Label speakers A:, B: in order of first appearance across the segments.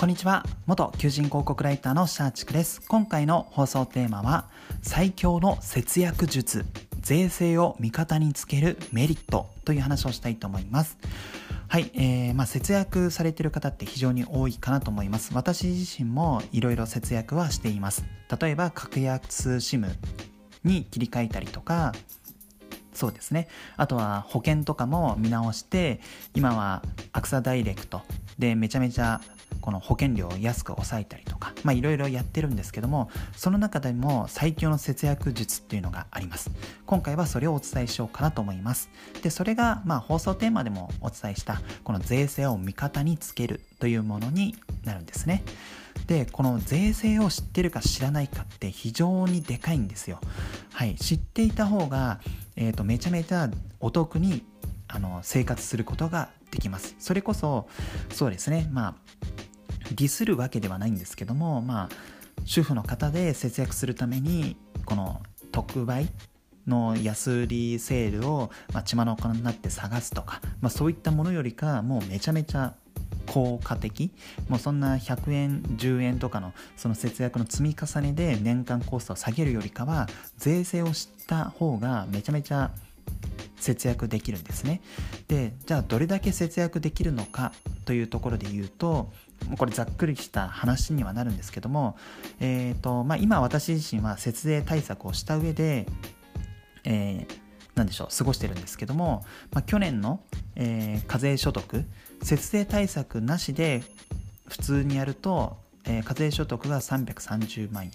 A: こんにちは。元求人広告ライターのシャーチクです。今回の放送テーマは最強の節約術税制を味方につけるメリットという話をしたいと思います。はい、えー、まあ、節約されている方って非常に多いかなと思います。私自身もいろいろ節約はしています。例えば格安 SIM に切り替えたりとかそうですね。あとは保険とかも見直して今はアクサダイレクトでめちゃめちゃこの保険料を安く抑えたりとかいろいろやってるんですけどもその中でも最強の節約術っていうのがあります。今回はそれをお伝えしようかなと思います。でそれがまあ放送テーマでもお伝えしたこの税制を味方につけるというものになるんですね。でこの税制を知ってるか知らないかって非常にでかいんですよ。はい。知っていた方が、えーとめちゃめちゃお得にあの生活することができます。それこそそうですね。まあディスるわけではないんですけどもまあ主婦の方で節約するためにこの特売の安売りセールを、まあ、血眼になって探すとか、まあ、そういったものよりかもうめちゃめちゃ効果的。もうそんな100円10円とかのその節約の積み重ねで年間コストを下げるよりかは税制を知った方がめちゃめちゃ節約できるんですね。でじゃあどれだけ節約できるのかというところで言うとこれざっくりした話にはなるんですけども、えーとまあ、今私自身は節税対策をした上で、えー、何でしょう過ごしてるんですけども、まあ、去年の、えー、課税所得節税対策なしで普通にやると、えー、課税所得が330万円。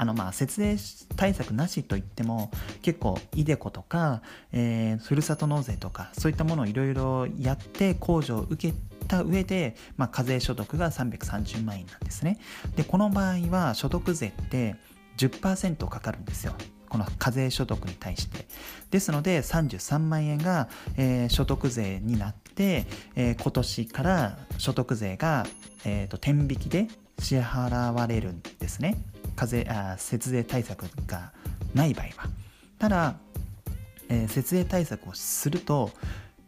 A: あのまあ節税対策なしといっても結構 iDeCo とか、えー、ふるさと納税とかそういったものをいろいろやって控除を受けてた上で、まあ、課税所得が330万円なんですね。でこの場合は所得税って10%かかるんですよ。この課税所得に対して。ですので33万円が、えー、所得税になって、えー、今年から所得税が、えーと、天引きで支払われるんですね。課税あ節税対策がない場合は。ただ、えー、節税対策をすると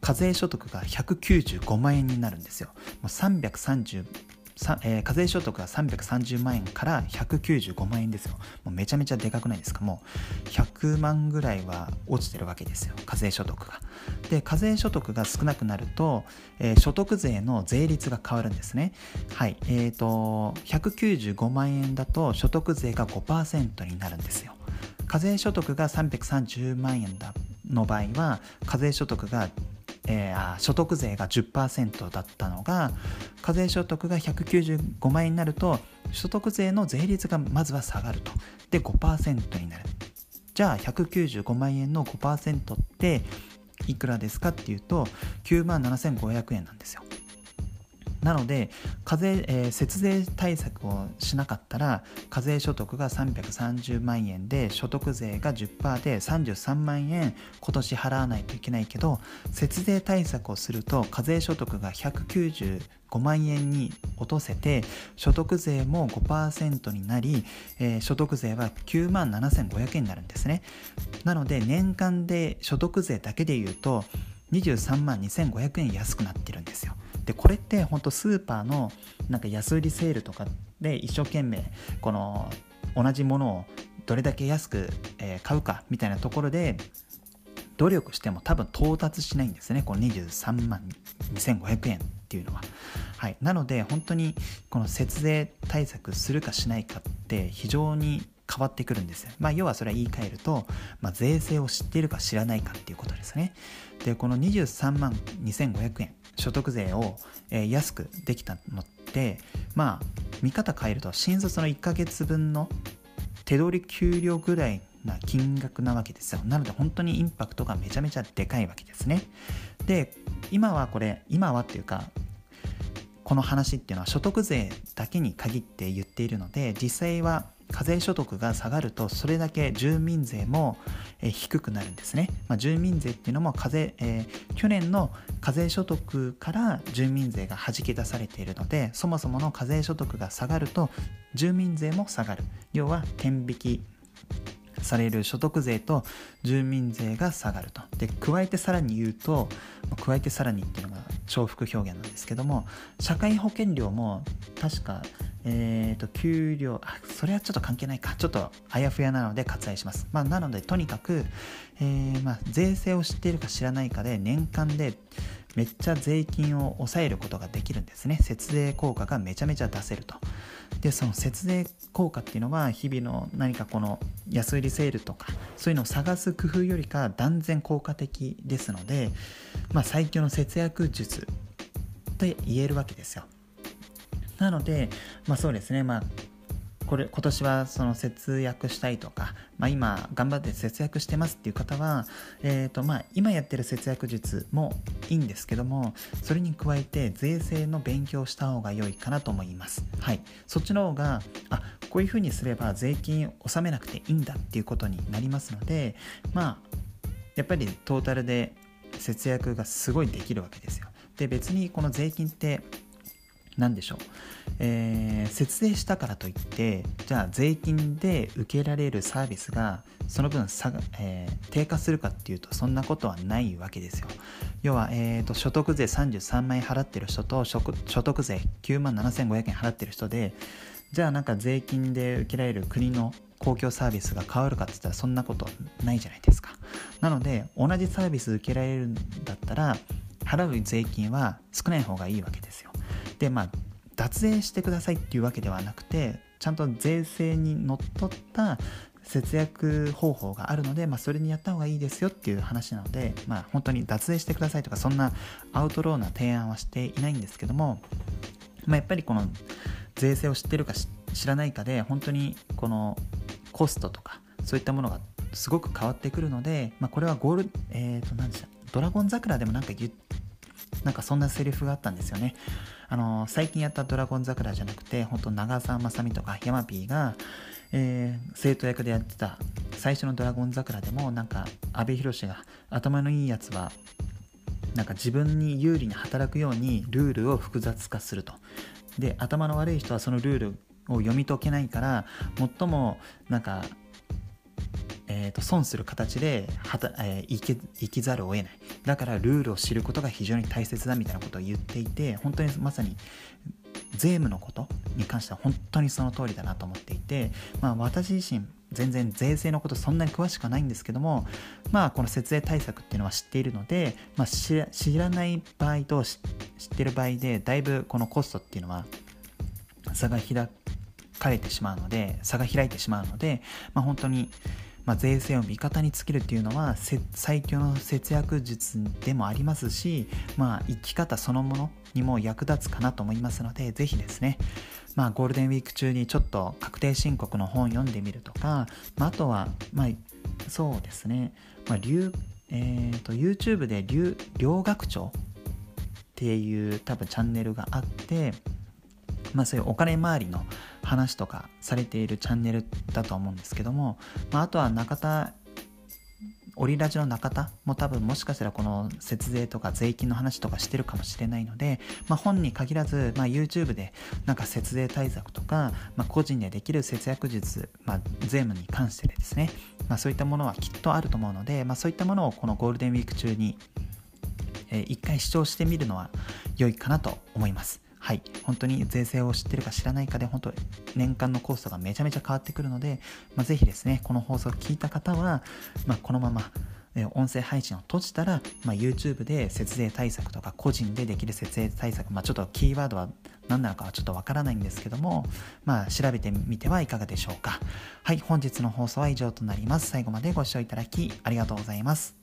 A: 課税所得が195万円になるんですよもう330えー、課税所得が330万円から195万円ですよ。もうめちゃめちゃでかくないですか？もう100万ぐらいは落ちてるわけですよ。課税所得が。で、課税所得が少なくなると、えー、所得税の税率が変わるんですね。はい。えっ、ー、と、195万円だと所得税が5%になるんですよ。課税所得が330万円だの場合は課税所得がえー、所得税が10%だったのが課税所得が195万円になると所得税の税率がまずは下がると。で5%になる。じゃあ195万円の5%っていくらですかっていうと9万7500円なんですよ。なので課税、えー、節税対策をしなかったら課税所得が330万円で所得税が10%で33万円今年払わないといけないけど節税対策をすると課税所得が195万円に落とせて所得税も5%になり、えー、所得税は9万7500円になるんですね。なので年間で所得税だけで言うと23万2500円安くなってるんですよ。でこれって本当スーパーのなんか安売りセールとかで一生懸命この同じものをどれだけ安く買うかみたいなところで努力しても多分到達しないんですねこの23万2500円っていうのは。はい、なので本当にこの節税対策するかしないかって非常に変わってくるんですよ。まあ、要はそれは言い換えると、まあ、税制を知っているか知らないかっていうことですね。で、この23万2500円、所得税を、えー、安くできたのって、まあ、見方変えると、新卒の1ヶ月分の手取り給料ぐらいな金額なわけですよ。なので本当にインパクトがめちゃめちゃでかいわけですね。で、今はこれ、今はっていうか、この話っていうのは所得税だけに限って言っているので、実際は課税所得が下がるとそれだけ住民税も、え低くなるんですね、まあ、住民税っていうのも課税、えー、去年の課税所得から住民税がはじき出されているのでそもそもの課税所得が下がると住民税も下がる。要は天引きされる所得税と住民税が下がると。で加えてさらに言うと加えてさらにっていうのが重複表現なんですけども社会保険料も確かえーと、給料あそれはちょっと関係ないか。ちょっとあやふやなので割愛します、まあ、なのでとにかく、えー、まあ、税制を知っているか知らないかで年間でめっちゃ税金を抑えることができるんですね。節税効果がめちゃめちゃ出せると。でその節税効果っていうのは日々の何かこの安売りセールとかそういうのを探す工夫よりか断然効果的ですので、まあ、最強の節約術と言えるわけですよ。なので、まあ、そうですね、まあ、これ今年はその節約したいとか、まあ、今頑張って節約してますっていう方は、えーとまあ、今やってる節約術もいいんですけどもそれに加えて税制の勉強した方が良いかなと思います。はい、そっちの方があこういうふうにすれば税金納めなくていいんだっていうことになりますのでまあやっぱりトータルで節約がすごいできるわけですよ。で別にこの税金って何でしょう、えー、節税したからといってじゃあ税金で受けられるサービスがその分差が、えー、低下するかっていうとそんなことはないわけですよ。要は、えーと、所得税33万円払ってる人と所得税9万7500円払ってる人でじゃあなんか税金で受けられる国の公共サービスが変わるかって言ったらそんなことないじゃないですか。なので同じサービス受けられるんだったら払う税金は少ない方がいいわけですよ。でまあ脱税してくださいっていうわけではなくてちゃんと税制にのっとった節約方法があるので、まあ、それにやった方がいいですよっていう話なので、まあ、本当に脱税してくださいとかそんなアウトローな提案はしていないんですけども、まあ、やっぱりこの税制を知ってるか知らないかで本当にこのコストとかそういったものがすごく変わってくるので、まあ、これはゴール、えー、と何でしたドラゴン桜でもなんか言ってなんかそんなセリフがあったんですよね。あの最近やったドラゴン桜じゃなくて、本当長澤まさみとかヤマピーが、えー、生徒役でやってた最初のドラゴン桜でも、なんか阿部寛が頭のいいやつは、なんか自分に有利に働くようにルールを複雑化すると。で、頭の悪い人はそのルールを読み解けないから、最もなんかえーと、損する形ではた、えー、生ききざるを得ない。だからルールを知ることが非常に大切だみたいなことを言っていて本当にまさに税務のことに関しては本当にその通りだなと思っていて、まあ、私自身全然税制のことそんなに詳しくはないんですけどもまあこの節税対策っていうのは知っているので、まあ、知らない場合と知ってる場合でだいぶこのコストっていうのは差が開かれてしまうので差が開いてしまうので、まあ、本当にまあ、税制を味方につけるっていうのは最強の節約術でもありますし、まあ、生き方そのものにも役立つかなと思いますので、ぜひですね、まあ、ゴールデンウィーク中にちょっと確定申告の本読んでみるとか、まあ、あとは、まあ、そうですね、まあ、えーと、YouTube で両学長っていう多分チャンネルがあって、まあ、そういうお金回りの話とかされているチャンネルだと思うんですけども、まあ、あとは中田オリラジの中田も多分もしかしたらこの節税とか税金の話とかしてるかもしれないので、まあ、本に限らず、まあ、YouTube でなんか節税対策とか、まあ、個人でできる節約術、まあ、税務に関してですね、まあ、そういったものはきっとあると思うので、まあ、そういったものをこのゴールデンウィーク中に、えー、一回視聴してみるのは良いかなと思います。はい、本当に税制を知ってるか知らないかで、本当年間のコストがめちゃめちゃ変わってくるので、まあ、ぜひですね、この放送を聞いた方は、まあ、このまま、音声配信を閉じたら、まあ、YouTube で節税対策とか個人でできる節税対策、まあ、ちょっとキーワードは何なのかはちょっとわからないんですけども、まあ、調べてみてはいかがでしょうか。はい、本日の放送は以上となります。最後までご視聴いただきありがとうございます。